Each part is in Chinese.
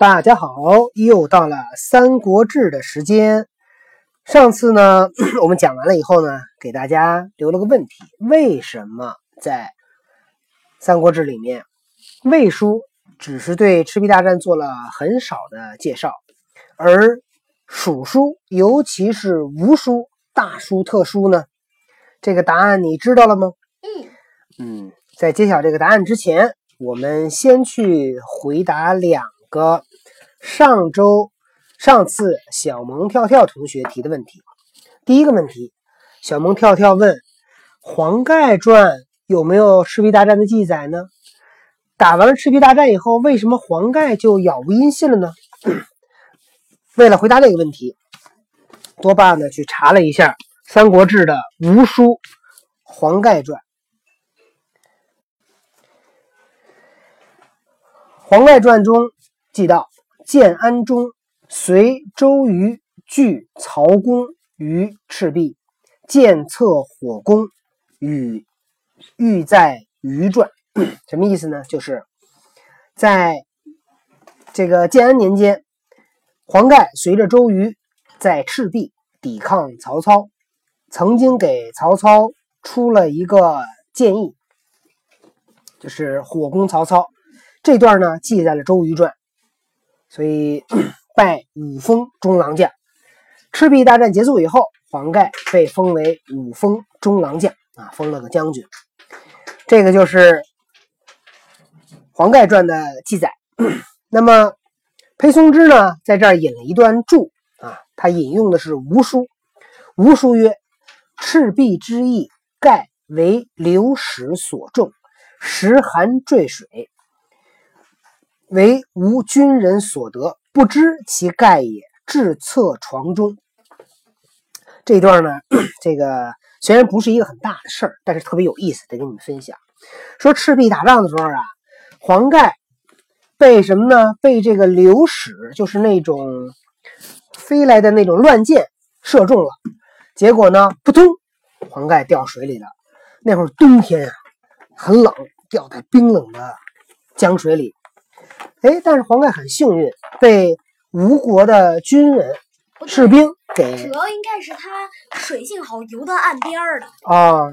大家好，又到了《三国志》的时间。上次呢，我们讲完了以后呢，给大家留了个问题：为什么在《三国志》里面，魏书只是对赤壁大战做了很少的介绍，而蜀书，尤其是吴书、大书特书呢？这个答案你知道了吗？嗯嗯，在揭晓这个答案之前，我们先去回答两个上周、上次小萌跳跳同学提的问题。第一个问题，小萌跳跳问：“黄盖传有没有赤壁大战的记载呢？打完了赤壁大战以后，为什么黄盖就杳无音信了呢？”为了回答这个问题，多爸呢去查了一下《三国志》的吴书《黄盖传》。《黄盖传》中记到：建安中，随周瑜拒曹公于赤壁，建策火攻，与欲在于传。什么意思呢？就是在这个建安年间，黄盖随着周瑜在赤壁抵抗曹操，曾经给曹操出了一个建议，就是火攻曹操。这段呢记在了《周瑜传》，所以 拜五封中郎将。赤壁大战结束以后，黄盖被封为五封中郎将啊，封了个将军。这个就是《黄盖传》的记载。那么裴松之呢，在这儿引了一段注啊，他引用的是吴书。吴书曰：“赤壁之役，盖为流矢所中，时寒坠水。”为无军人所得，不知其盖也。至侧床中。这一段呢，这个虽然不是一个很大的事儿，但是特别有意思，得跟你们分享。说赤壁打仗的时候啊，黄盖被什么呢？被这个流矢，就是那种飞来的那种乱箭射中了。结果呢，扑通，黄盖掉水里了。那会儿冬天啊，很冷，掉在冰冷的江水里。哎，但是黄盖很幸运，被吴国的军人、士兵给主要应该是他水性好，游到岸边儿了。啊，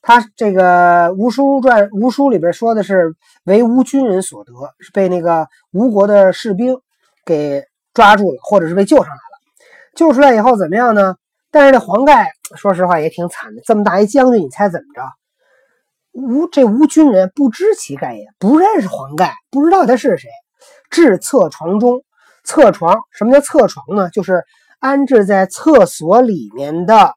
他这个《吴书传》吴书里边说的是为吴军人所得，是被那个吴国的士兵给抓住了，或者是被救上来了。救出来以后怎么样呢？但是这黄盖说实话也挺惨的，这么大一将军，你猜怎么着？吴这吴军人不知其盖也，不认识黄盖，不知道他是谁。至侧床中，侧床什么叫侧床呢？就是安置在厕所里面的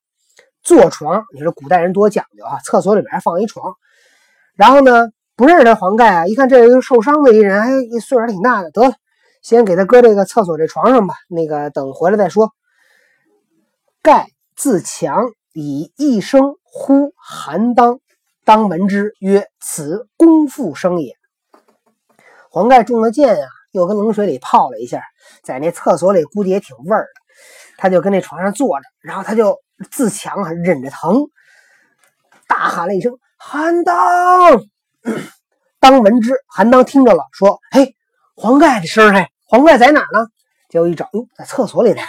坐床。你说古代人多讲究啊，厕所里面还放一床。然后呢，不认识他黄盖啊，一看这一个受伤的一人，哎，岁数还挺大的，得了，先给他搁这个厕所这床上吧。那个等回来再说。盖自强以一声呼韩当，当闻之曰：“此公父生也。”黄盖中了箭呀，又跟冷水里泡了一下，在那厕所里估计也挺味儿的。他就跟那床上坐着，然后他就自强啊，忍着疼，大喊了一声：“韩当！”当闻之，韩当听着了，说：“嘿，黄盖的声嘿，黄盖在哪儿呢？”结果一找，哟，在厕所里呢。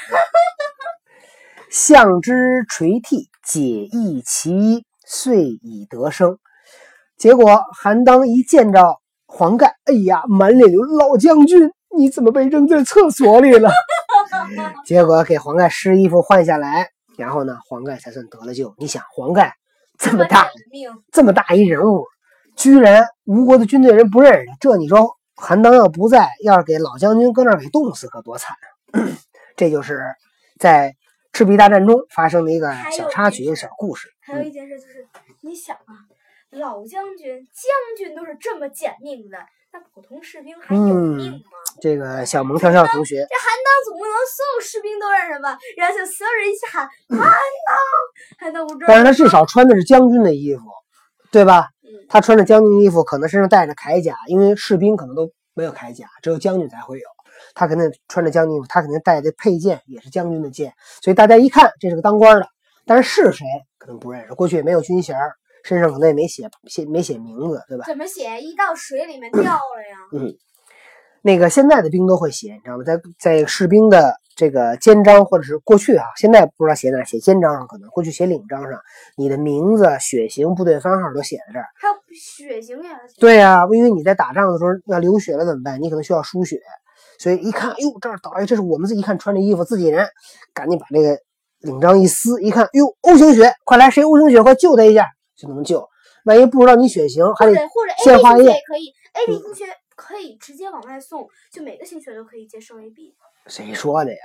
向之垂涕，解意其衣，遂以得生。结果韩当一见着黄盖，哎呀，满脸流老将军，你怎么被扔在厕所里了？结果给黄盖湿衣服换下来，然后呢，黄盖才算得了救。你想，黄盖这么大命，这么大一人物，居然吴国的军队人不认识，这你说韩当要不在，要是给老将军搁那儿给冻死，可多惨啊！这就是在赤壁大战中发生的一个小插曲、小故事。还有一件事就是，你想啊，老将军、将军都是这么捡命的，那普通士兵还有命吗？这个小萌跳跳同学，这韩当总不能所有士兵都认识吧？然后就所有人一起喊韩当，韩当不知道。但是他至少穿的是将军的衣服，对吧？嗯，他穿着将军衣服，可能身上带着铠甲，因为士兵可能都没有铠甲，只有将军才会有。他肯定穿着将军衣服，他肯定带的佩剑也是将军的剑，所以大家一看这是个当官的，但是是谁可能不认识，过去也没有军衔，身上可能也没写写没写名字，对吧？怎么写？一到水里面掉了呀？嗯。那个现在的兵都会写，你知道吗？在在士兵的这个肩章或者是过去啊，现在不知道写哪，写肩章上可能过去写领章上，你的名字、血型、部队番号都写在这儿。还有血型也写？对呀、因为你在打仗的时候要流血了怎么办？你可能需要输血，所以一看，哎呦，这儿倒哎，这是我们自己看穿着衣服自己人，赶紧把这个领章一撕，一看，哟，O 型血，快来，谁 O 型血，快救他一下，就能救。万一不知道你血型，还得献化液也可以，A B 型血可以直接往外送，就每个型血都可以接受 A B。谁说的呀？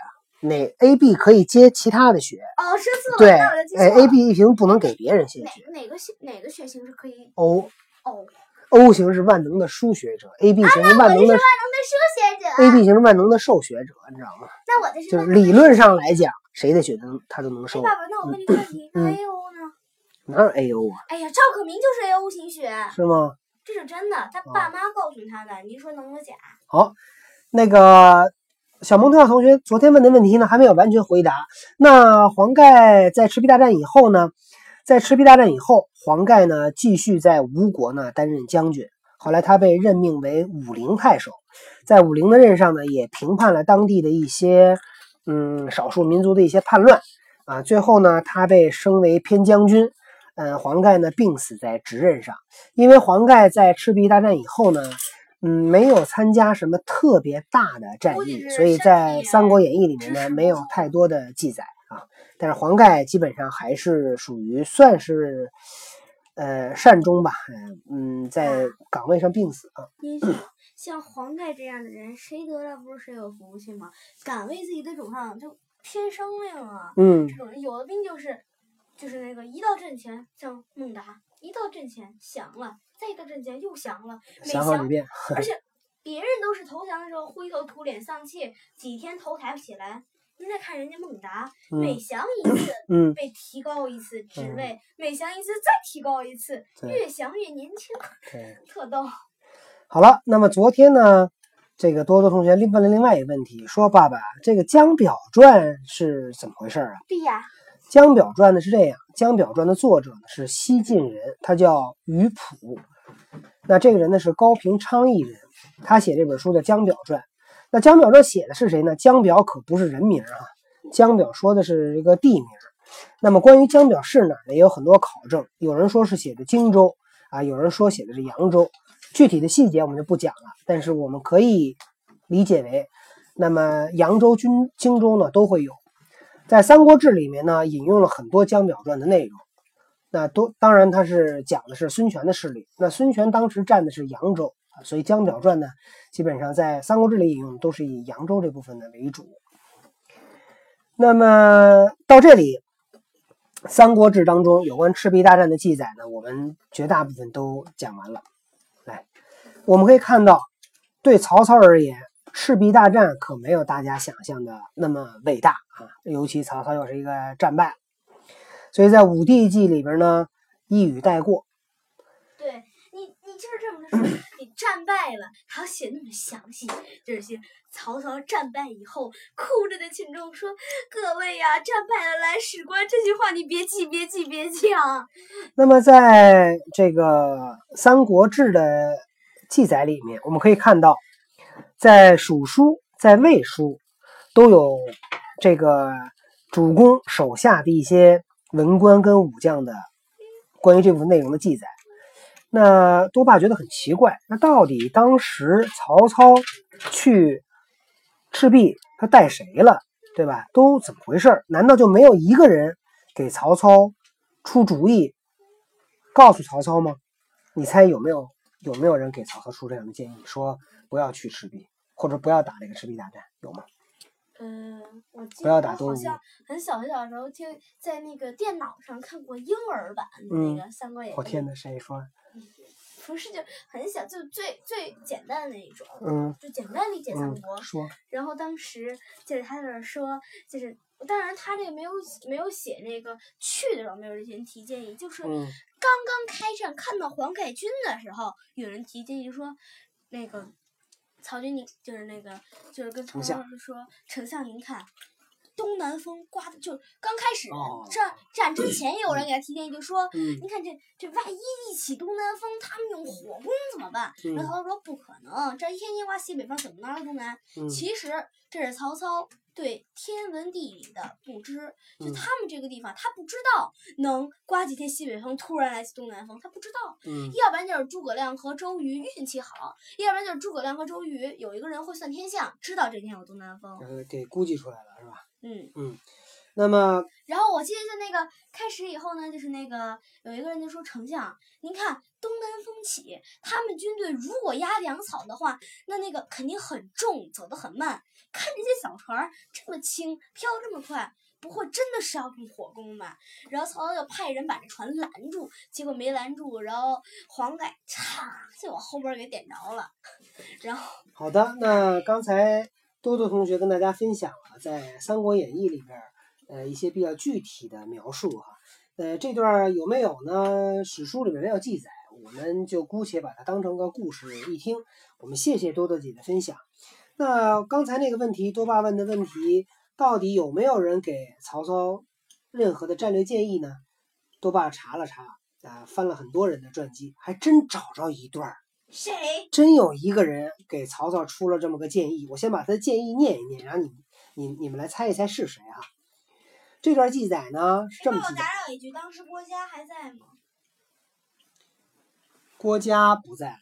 那 A B 可以接其他的血，哦，说错了，对，哎。，A B 型不能给别人献血哪哪个血哪个血型是可以？，O O，O 型是万能的输血者，A B 型是万能的万能的输血者。A B 型是万能的受血者，你知道吗？那我的是就是理论上来讲，谁的血都能他都能哎，收。爸爸，那我问你个问题，A O 呢？哪有 A O 啊？哎呀，赵可明就是 A O 型血，是吗？这是真的，他爸妈告诉他的。您说能有假？好，那个小蒙特亚同学昨天问的问题呢，还没有完全回答。那黄盖在赤壁大战以后呢，在赤壁大战以后，黄盖呢继续在吴国呢担任将军。后来他被任命为武陵太守，在武陵的任上呢，也平叛了当地的一些嗯少数民族的一些叛乱啊。最后呢，他被升为偏将军。嗯，黄盖呢病死在职任上，因为黄盖在赤壁大战以后呢，嗯，没有参加什么特别大的战役，所以在《三国演义》里面呢没有太多的记载啊。但是黄盖基本上还是属于算是呃善终吧，嗯，在岗位上病死啊。像黄盖这样的人，谁得了不是谁有福气吗？敢为自己的主上就拼生命啊！嗯这种人，有的兵就是，就是那个一到阵前像孟达，一到阵前降了，再一到阵前又降了，每降想好几遍，而 且别人都是投降的时候灰头土脸丧气，几天头抬不起来。您再看人家孟达，每嗯降一次嗯，被提高一次职嗯位，每降一次再提高一次，越降越年轻，特逗。好了，那么昨天呢，这个多多同学另问了另外一个问题，说爸爸，这个《江表传》是怎么回事儿啊？对呀，《江表传》呢是这样，《江表传》的作者呢是西晋人，他叫于普。那这个人呢是高平昌邑人，他写这本书的《江表传》。那《江表传》写的是谁呢？江表可不是人名啊，江表说的是一个地名。那么关于江表是哪儿呢，也有很多考证，有人说是写的荆州啊，有人说写的是扬州，具体的细节我们就不讲了。但是我们可以理解为，那么扬州、军荆州呢都会有。在《三国志》里面呢，引用了很多江表传的内容。那都当然，它是讲的是孙权的势力。那孙权当时占的是扬州啊，所以江表传呢，基本上在《三国志》里引用都是以扬州这部分的为主。那么到这里，《三国志》当中有关赤壁大战的记载呢，我们绝大部分都讲完了。来，我们可以看到，对曹操而言，赤壁大战可没有大家想象的那么伟大啊！尤其曹操又是一个战败，所以在《武帝纪》里边呢，一语带过。对你，你就是这么说，你战败了，还要写那么详细，就是写曹操战败以后，哭着对群众说：“各位呀，战败了来史官。”这句话你别记，别记，别记啊！那么在这个《三国志》的记载里面，我们可以看到，在《蜀书》在《魏书》都有这个主公手下的一些文官跟武将的关于这部分内容的记载。那多爸觉得很奇怪，那到底当时曹操去赤壁，他带谁了，对吧？都怎么回事？难道就没有一个人给曹操出主意，告诉曹操吗？你猜有没有有没有人给曹操出这样的建议，说不要去赤壁，或者不要打这个赤壁大战，有吗？嗯，我记不要得打东吴我好像很小很小的时候听在那个电脑上看过婴儿版的嗯那个《三国演义》。我天哪，谁说？不是就很小，就最最简单的那一种，嗯就简单理解三嗯国。，说然后当时就是他在那儿说，就是当然他这个没有没有写那个去的时候没有人提建议，就是嗯刚刚开战看到黄盖军的时候，有人提建议说，那个曹军你就是那个就是跟曹丞相操说，丞相您看。东南风刮的，就刚开始哦战战之前，有人给他提建议，就说嗯你看这这万一一起东南风，他们用火攻怎么办？嗯然后曹操说不可能，这天天刮西北风，怎么能来东南？嗯其实这是曹操对天文地理的不知，就嗯他们这个地方，他不知道能刮几天西北风，突然来东南风，他不知道。嗯要不然就是诸葛亮和周瑜运气好，要不然就是诸葛亮和周瑜有一个人会算天象，知道这天有东南风。呃给估计出来了是吧？嗯嗯，那么然后我记得就那个开始以后呢，就是那个有一个人就说丞相，您看东南风起，他们军队如果压粮草的话，那那个肯定很重，走得很慢。看这些小船儿这么轻，飘这么快。不会真的是要用火攻吧？然后曹操就派人把这船拦住，结果没拦住，然后黄盖嚓就往后边儿给点着了，然后好的，那刚才多多同学跟大家分享了在《三国演义》里边儿呃一些比较具体的描述哈。呃，这段儿有没有呢？史书里面没有记载，我们就姑且把它当成个故事一听。我们谢谢多多姐的分享。那刚才那个问题，多爸问的问题，到底有没有人给曹操任何的战略建议呢？多爸查了查啊，翻了很多人的传记，还真找着一段儿。谁？真有一个人给曹操出了这么个建议，我先把他的建议念一念，然后你你你们来猜一猜是谁啊？这段记载呢是这么记载我打：扰一句，当时郭嘉还在吗？郭嘉不在了。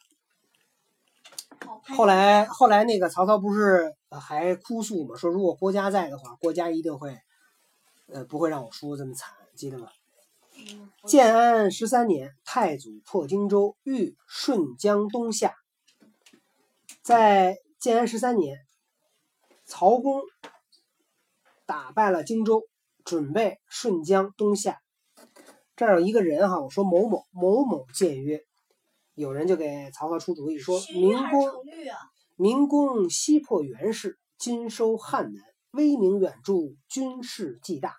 后来后来那个曹操不是呃还哭诉嘛，说如果郭嘉在的话，郭嘉一定会呃不会让我输得这么惨，记得吗？嗯建安十三年，太祖破荆州，欲顺江东下。在建安十三年，曹公打败了荆州，准备顺江东下。这儿有一个人哈，我说某某某某谏曰，有人就给曹操出主意说，明公？明公西破袁氏，今收汉南，威名远著，军事既大。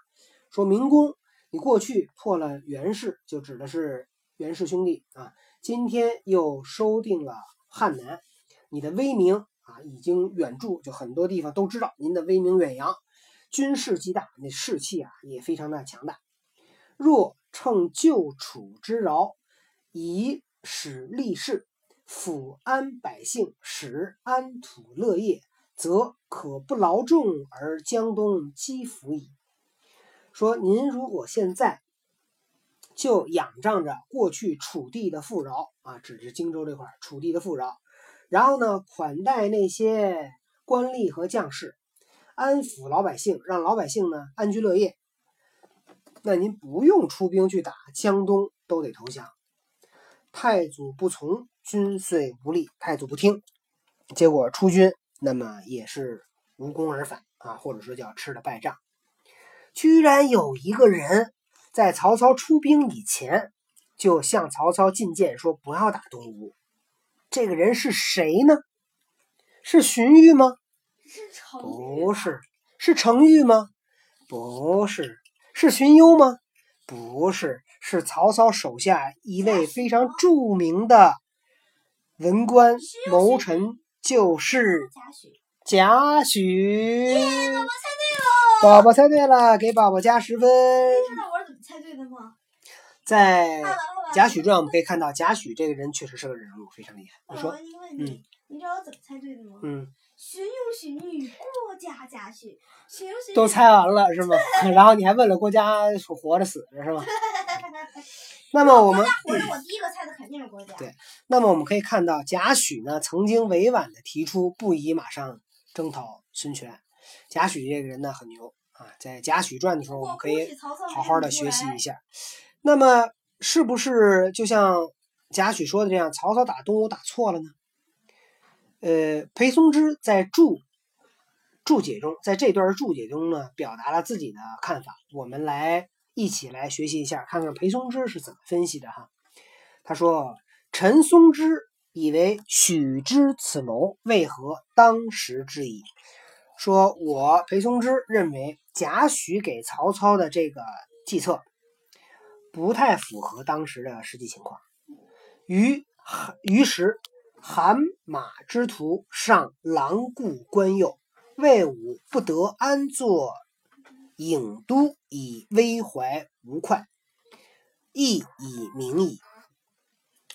说明公，你过去破了袁氏，就指的是袁氏兄弟啊，今天又收定了汉南，你的威名啊已经远著，就很多地方都知道您的威名远扬，军事极大，那士气啊也非常的强大。若乘旧楚之饶，以使立事，抚安百姓，使安土乐业，则可不劳众而江东积福矣。说您如果现在就仰仗着过去楚地的富饶啊，指着荆州这块楚地的富饶，然后呢款待那些官吏和将士，安抚老百姓，让老百姓呢安居乐业，那您不用出兵去打江东，都得投降。太祖不从，军遂无力。太祖不听，结果出军，那么也是无功而返啊，或者说叫吃了败仗。居然有一个人在曹操出兵以前，就向曹操进谏说不要打东吴。这个人是谁呢？是荀彧吗？不是。是程昱吗？不是。是荀攸吗？不是。是曹操手下一位非常著名的文官谋臣，就是贾诩。宝宝猜对了，给宝宝加十分。你知道我是怎么猜对的吗？在贾诩传》，我们可以看到贾诩这个人确实是个人物，非常厉害。我你说，问一个问题，你知道我怎么猜对的吗？嗯，荀攸、荀彧、郭嘉、贾诩，荀彧都猜完了是吗？然后你还问了郭嘉是活着死着是吗？那么我们活着，我第一个猜的肯定是郭嘉。对那么我们可以看到，贾诩呢曾经委婉的提出不宜马上征讨孙权。贾诩这个人呢很牛啊，在《贾诩传》的时候，我们可以好好的学习一下。那么是不是就像贾诩说的这样，曹操打东吴打错了呢？呃，裴松之在注注解中，在这段注解中呢，表达了自己的看法。我们来一起来学习一下，看看裴松之是怎么分析的哈。他说：“陈松之以为许之此谋，为何当时之疑？”说我裴松之认为贾诩给曹操的这个计策不太符合当时的实际情况。于于时，韩马之徒上狼顾关右，魏武不得安坐郢都以危怀无快，亦以明矣。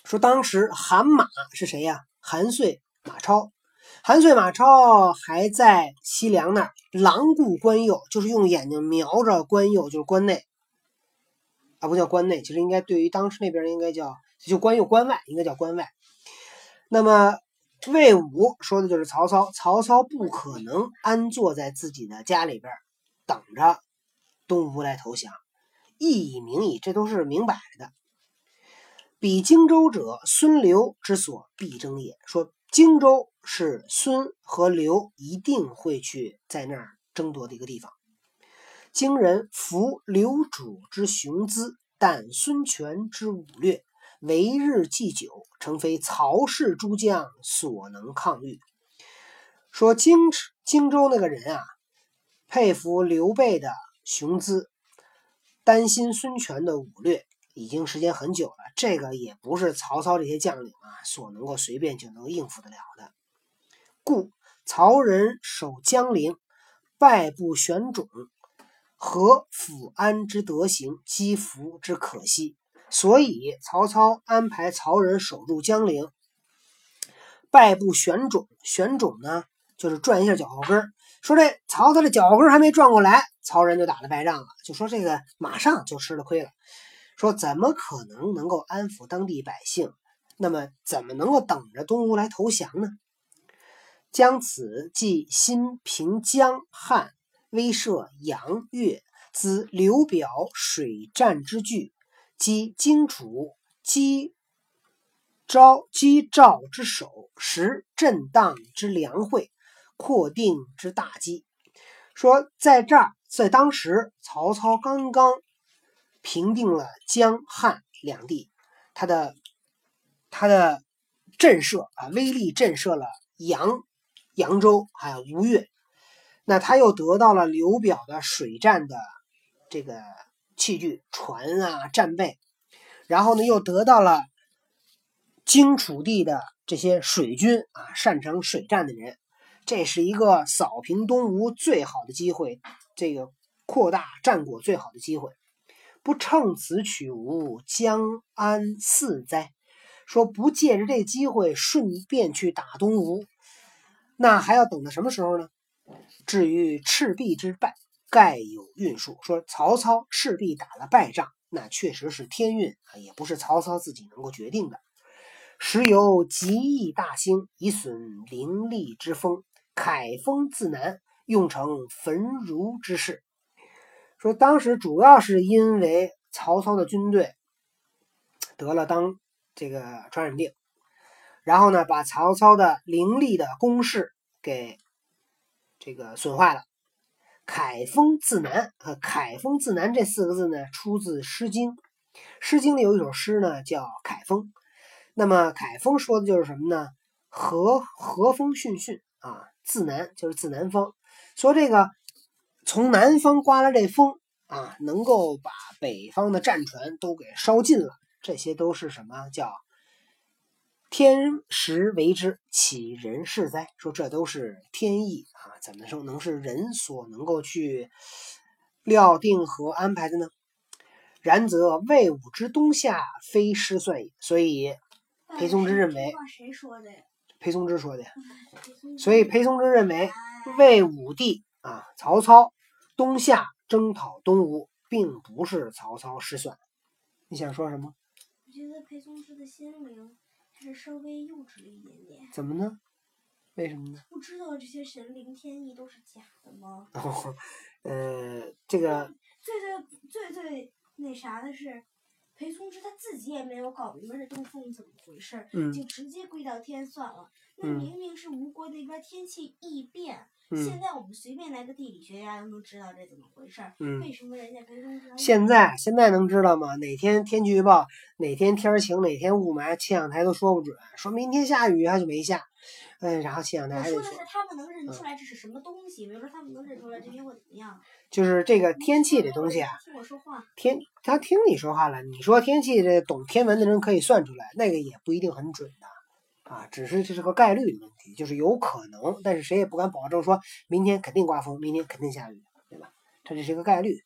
说当时韩马是谁呀？韩遂、马超。韩遂、马超还在西凉那儿狼顾关右，就是用眼睛瞄着关右，就是关内啊，不叫关内，其实应该对于当时那边应该叫就关右关外，应该叫关外。那么魏武说的就是曹操，曹操不可能安坐在自己的家里边等着东吴来投降，意以明矣，这都是明摆的。比荆州者，孙刘之所必争也。说荆州是孙和刘一定会去在那儿争夺的一个地方。荆人服刘主之雄姿，但孙权之武略。为日既久，诚非曹氏诸将所能抗御。说荆荆州那个人啊，佩服刘备的雄姿，担心孙权的武略，已经时间很久了。这个也不是曹操这些将领啊所能够随便就能应付得了的。故曹仁守江陵，败不选种，何抚安之德行，积福之可惜。所以曹操安排曹仁守住江陵，败部选种。选种呢，就是转一下脚后跟说这曹操的脚后跟还没转过来，曹仁就打了败仗了。就说这个马上就吃了亏了。说怎么可能能够安抚当地百姓？那么怎么能够等着东吴来投降呢？将此即新平江汉，威慑杨越，资刘表水战之据。击荆楚，击昭击赵之首，实震荡之良会，扩定之大机。说在这儿，在当时，曹操刚刚平定了江汉两地，他的他的震慑啊，威力震慑了扬扬州还有吴越，那他又得到了刘表的水战的这个。器具、船啊、战备，然后呢，又得到了荆楚地的这些水军啊，擅长水战的人，这是一个扫平东吴最好的机会，这个扩大战果最好的机会。不乘此取吴，将安四哉？说不借着这机会顺便去打东吴，那还要等到什么时候呢？至于赤壁之败。盖有运数，说曹操赤壁打了败仗，那确实是天运啊，也不是曹操自己能够决定的。时有极易大兴，以损凌厉之风，凯风自南，用成焚如之势。说当时主要是因为曹操的军队得了当这个传染病，然后呢，把曹操的凌厉的攻势给这个损坏了。凯风自南，呃，凯风自南这四个字呢，出自《诗经》。《诗经》里有一首诗呢，叫《凯风》。那么，凯风说的就是什么呢？和和风训训啊，自南就是自南方，说这个从南方刮来这风啊，能够把北方的战船都给烧尽了。这些都是什么？叫天时为之，岂人事哉？说这都是天意啊。怎么说能是人所能够去料定和安排的呢？然则魏武之东下非失算也。所以裴松之认为，谁说的？裴松之说的。所以裴松之认为，魏武帝啊，曹操东下征讨东吴，并不是曹操失算。你想说什么？我觉得裴松之的心灵还是稍微幼稚了一点点。怎么呢？为什么呢？不知道这些神灵天意都是假的吗？哦，呃，这个最最最最那啥的是，裴松之他自己也没有搞明白这东风怎么回事，就直接归到天算了。那明明是吴国那边天气异变。现在我们随便来个地理学家都能知道这怎么回事儿。为什么人家裴松之？现在现在能知道吗？哪天天气预报哪天天晴哪天雾霾，气象台都说不准，说明天下雨还就没下。嗯，然后气象台还得说。说的是他们能认出来这是什么东西，比如说他们能认出来这天会怎么样。就是这个天气这东西啊。听我说话。天，他听你说话了。你说天气这懂天文的人可以算出来，那个也不一定很准的。啊，只是这是个概率的问题，就是有可能，但是谁也不敢保证说明天肯定刮风，明天肯定下雨，对吧？这就是一个概率。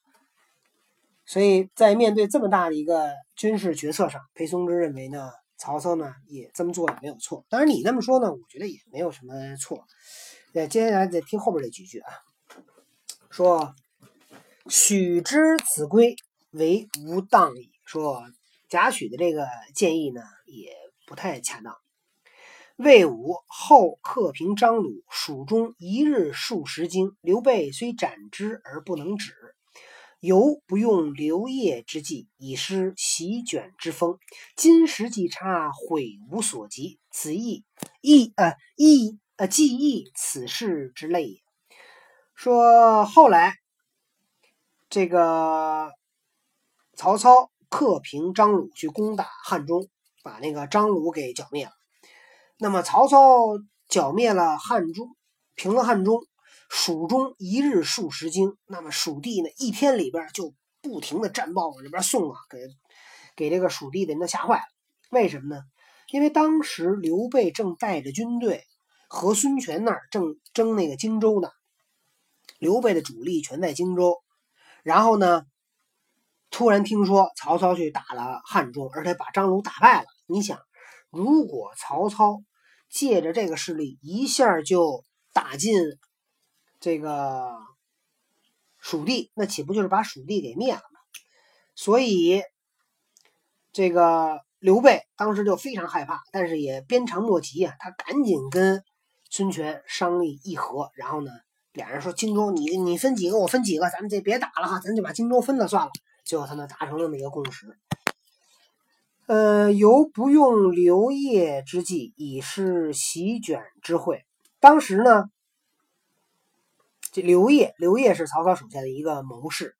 所以在面对这么大的一个军事决策上，裴松之认为呢，曹操呢也这么做也没有错。当然你那么说呢，我觉得也没有什么错。那接下来再听后边这几句啊，说许之子规为无当矣。说贾诩的这个建议呢，也不太恰当。魏武后克平张鲁，蜀中一日数十京。刘备虽斩之而不能止。犹不用刘晔之计，以失席卷之风。今时既差，悔无所及。此意亦呃亦呃既亦此事之类也。说后来这个曹操克平张鲁，去攻打汉中，把那个张鲁给剿灭了。那么曹操剿灭了汉中，平了汉中。蜀中一日数十京，那么蜀地呢，一天里边就不停的战报往这边送啊，给给这个蜀地的人都吓坏了。为什么呢？因为当时刘备正带着军队和孙权那儿正争那个荆州呢，刘备的主力全在荆州。然后呢，突然听说曹操去打了汉中，而且把张鲁打败了。你想，如果曹操借着这个势力一下就打进。这个蜀地，那岂不就是把蜀地给灭了？所以，这个刘备当时就非常害怕，但是也鞭长莫及啊。他赶紧跟孙权商议议和，然后呢，俩人说：“荆州你你分几个，我分几个，咱们这别打了哈，咱就把荆州分了算了。”最后他们达成了那个共识。呃，犹不用留业之计，以示席卷之会。当时呢。这刘烨，刘烨是曹操手下的一个谋士。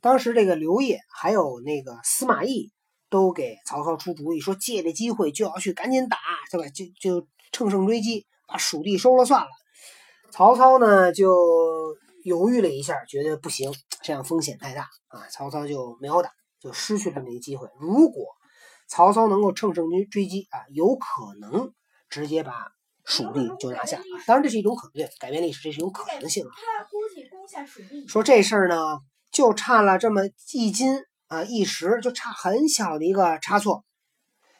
当时这个刘烨还有那个司马懿都给曹操出主意，说借这机会就要去赶紧打，对吧？就就乘胜追击，把蜀地收了算了。曹操呢就犹豫了一下，觉得不行，这样风险太大啊。曹操就没有打，就失去了这么一个机会。如果曹操能够乘胜追追击啊，有可能直接把。蜀地就拿下，当然这是一种可能，改变历史这是一种可能性啊。他估计攻下蜀地，说这事儿呢，就差了这么一斤啊一时，就差很小的一个差错，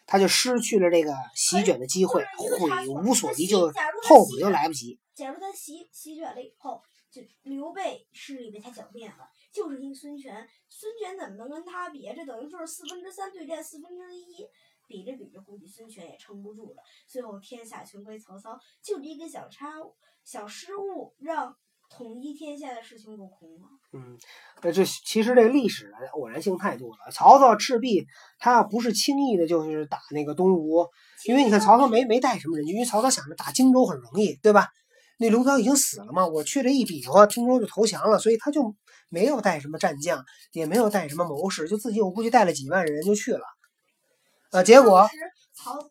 他就失去了这个席卷的机会，悔无所及，就后悔都来不及。假如他席席卷了以后，就刘备势力被他剿灭了，就是因孙权，孙权怎么能跟他比？这等于就是四分之三对战四分之一。比着比着，估计孙权也撑不住了。最后天下全归曹操，就这一个小差误、小失误，让统一天下的事情落空了。嗯，呃，这其实这历史的偶然性太多了。曹操赤壁，他不是轻易的，就是打那个东吴，因为你看曹操没没带什么人，因为曹操想着打荆州很容易，对吧？那刘璋已经死了嘛，我去这一比划，听说就投降了，所以他就没有带什么战将，也没有带什么谋士，就自己我估计带了几万人就去了。呃，结果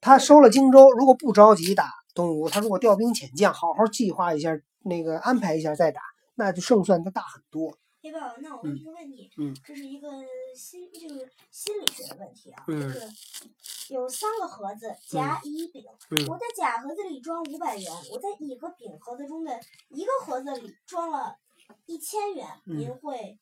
他收了荆州，如果不着急打东吴，他如果调兵遣将，好好计划一下，那个安排一下再打，那就胜算就大很多。哎，爸，那我问一个问题，嗯，这是一个心，就是心理学的问题啊，就是有三个盒子，甲、乙、丙，我在甲盒子里装五百元，我在乙和丙盒子中的一个盒子里装了一千元，您会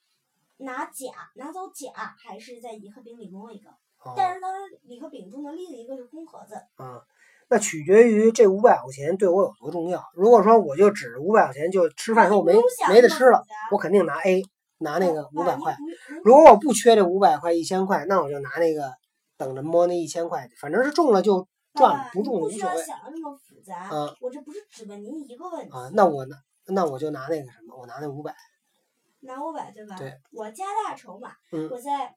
拿甲拿走甲，还是在乙和丙里摸一个？但是它里和丙中的另一个是空盒子。啊，那取决于这五百块钱对我有多重要。如果说我就只五百块钱就吃饭时候没没得吃了，我肯定拿 A，拿那个五百块。如果我不缺这五百块一千块，那我就拿那个等着摸那一千块，反正是中了就赚了，不中无所谓。想的那么复杂。啊，我这不是只问您一个问题。啊，那我拿那我就拿那个什么，我拿那五百。拿五百对吧？对。我加大筹码，嗯，我在。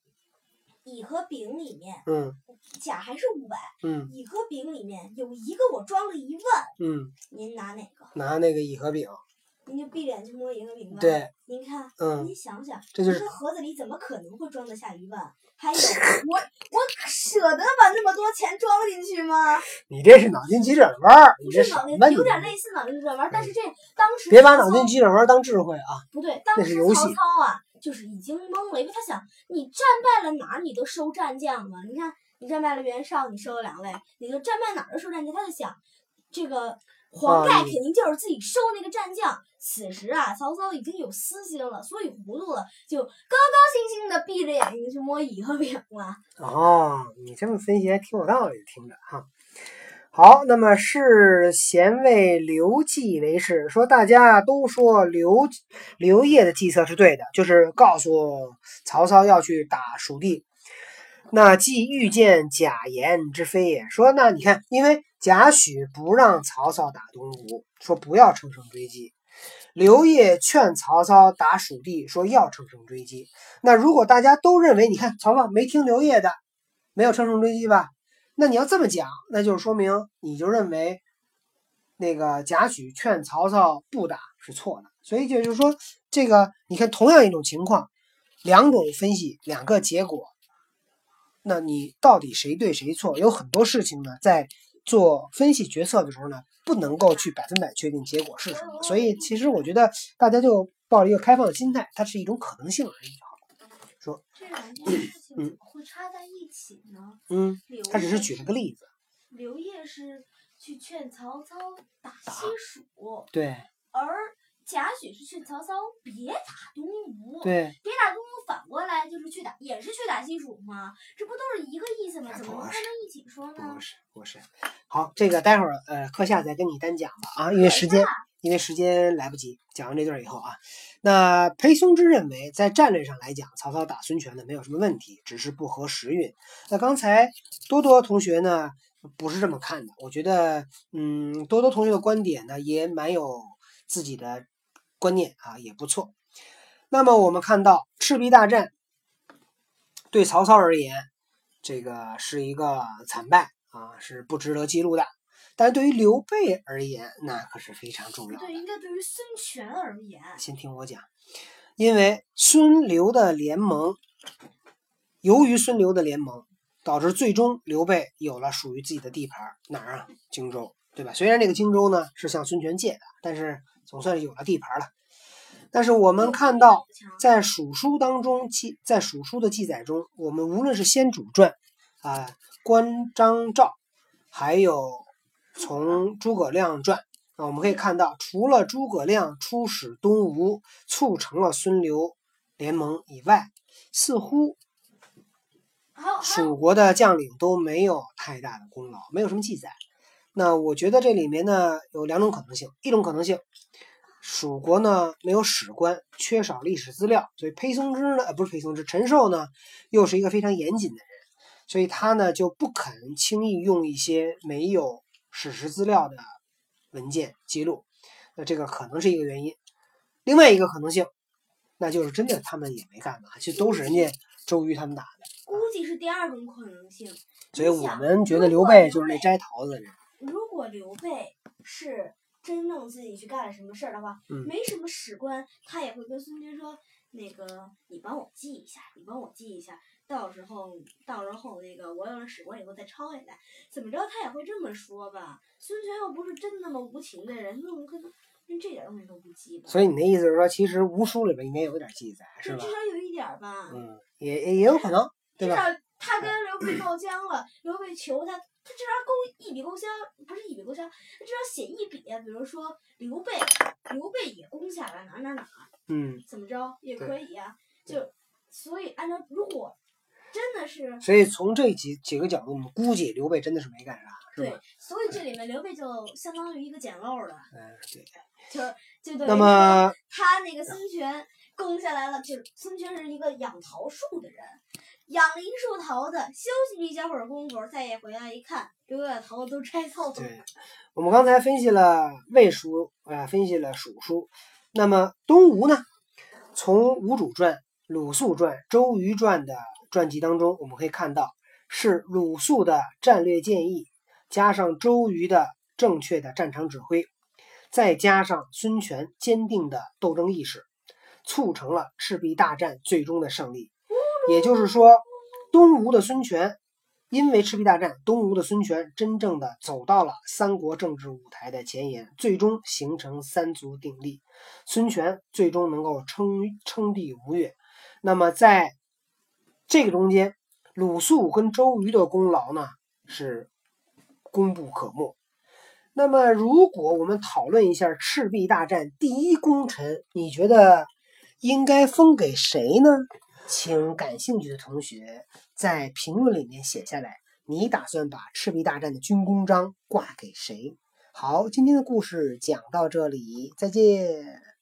乙和丙里面，嗯，甲还是五百，嗯，乙和丙里面有一个我装了一万，嗯，您拿哪个？拿那个乙和丙。您就闭眼去摸乙和丙吧。对，您看，嗯，您想想，这就是盒子里怎么可能会装得下一万？还有，我我舍得把那么多钱装进去吗？你这是脑筋急转弯儿，你这脑筋有点类似脑筋急转弯儿，但是这当时别把脑筋急转弯当智慧啊！不对，当时曹操啊。就是已经懵了，因为他想，你战败了哪儿你都收战将嘛。你看，你战败了袁绍，你收了两位，你就战败哪儿都收战将。他就想，这个黄盖啊肯定就是自己收那个战将。此时啊，曹操已经有私心了，所以糊涂了，就高高兴兴的闭着眼睛去摸乙和饼了。哦，你这么分析还挺有道理，听着哈。好，那么是贤为刘季为士，说大家都说刘刘烨的计策是对的，就是告诉曹操要去打蜀地。那既遇见贾言之非也，说那你看，因为贾诩不让曹操打东吴，说不要乘胜追击。刘烨劝曹操打蜀地，说要乘胜追击。那如果大家都认为，你看曹操没听刘烨的，没有乘胜追击吧？那你要这么讲，那就是说明你就认为那个贾诩劝曹操不打是错的。所以就是说，这个你看，同样一种情况，两种分析，两个结果，那你到底谁对谁错？有很多事情呢，在做分析决策的时候呢，不能够去百分百确定结果是什么。所以其实我觉得大家就抱着一个开放的心态，它是一种可能性而已。这两件怎么会插在一起呢？嗯，他只是举了个例子。刘烨是去劝曹操打西蜀，对而贾诩是劝曹操别打东吴。对，别打东吴，反过来就是去打，也是去打西蜀嘛？这不都是一个意思吗？怎么能放在一起说呢不？是不是。好，这个待会儿呃课下再跟你单讲吧啊，因为时间因为时间来不及。讲完这段以后啊，那裴松之认为，在战略上来讲，曹操打孙权呢没有什么问题，只是不合时运。那刚才多多同学呢不是这么看的，我觉得嗯多多同学的观点呢也蛮有自己的观念啊，也不错。那么我们看到赤壁大战对曹操而言，这个是一个惨败啊，是不值得记录的。但是对于刘备而言，那可是非常重要的。对，应该对于孙权而言，先听我讲，因为孙刘的联盟，由于孙刘的联盟，导致最终刘备有了属于自己的地盘，哪儿啊？荆州，对吧？虽然这个荆州呢是向孙权借的，但是总算是有了地盘了。但是我们看到，在蜀书当中记，在蜀书的记载中，我们无论是先主传啊、关张赵，还有从诸葛亮传啊，我们可以看到，除了诸葛亮出使东吴，促成了孙刘联盟以外，似乎蜀国的将领都没有太大的功劳，没有什么记载。那我觉得这里面呢有两种可能性，一种可能性，蜀国呢没有史官，缺少历史资料，所以裴松之呢，呃不是裴松之，陈寿呢又是一个非常严谨的人，所以他呢就不肯轻易用一些没有史实资料的文件记录，那这个可能是一个原因。另外一个可能性，那就是真的他们也没干嘛，就都是人家周瑜他们打的。估计是第二种可能性。所以我们觉得刘备就是那摘桃子的人。如果刘备是真正自己去干了什么事儿的话，嗯没什么史官，他也会跟孙权说：“那个，你帮我记一下，你帮我记一下，到时候到时候那个我有了史官以后再抄下来，怎么着他也会这么说吧？孙权又不是真那么无情的人，怎么可能连这点东西都不记吧？所以你的意思是说，其实吴书里边应该有点记载，是吧至至？少有一点吧。嗯，也也也有可能，对吧？至少他跟刘备告僵了，刘备求他，他至少勾一笔勾销，不是一笔勾销，他至少写一笔，比如说刘备，刘备也攻下了哪哪哪，嗯，怎么着也可以呀、就所以按照如果真的是所以从这几几个角度，我们估计刘备真的是没干啥，是对？，所以这里面刘备就相当于一个捡漏的，嗯，对。就是就等于那说么，他那个孙权攻下来了，就是孙权是一个养桃树的人，养了一树桃子，休息了一小会儿功夫，再一回来一看，刘备把桃子都摘透了。对，我们刚才分析了魏书啊、分析了蜀书，那么东吴呢？从吴主传、鲁肃传、周瑜传的传记当中，我们可以看到，是鲁肃的战略建议，加上周瑜的正确的战场指挥，再加上孙权坚定的斗争意识，促成了赤壁大战最终的胜利。也就是说，东吴的孙权因为赤壁大战，东吴的孙权真正的走到了三国政治舞台的前沿，最终形成三足鼎立，孙权最终能够称称帝吴越。那么在这个中间，鲁肃跟周瑜的功劳呢是功不可没。那么，如果我们讨论一下赤壁大战第一功臣，你觉得应该封给谁呢？请感兴趣的同学在评论里面写下来，你打算把赤壁大战的军功章挂给谁？好，今天的故事讲到这里，再见。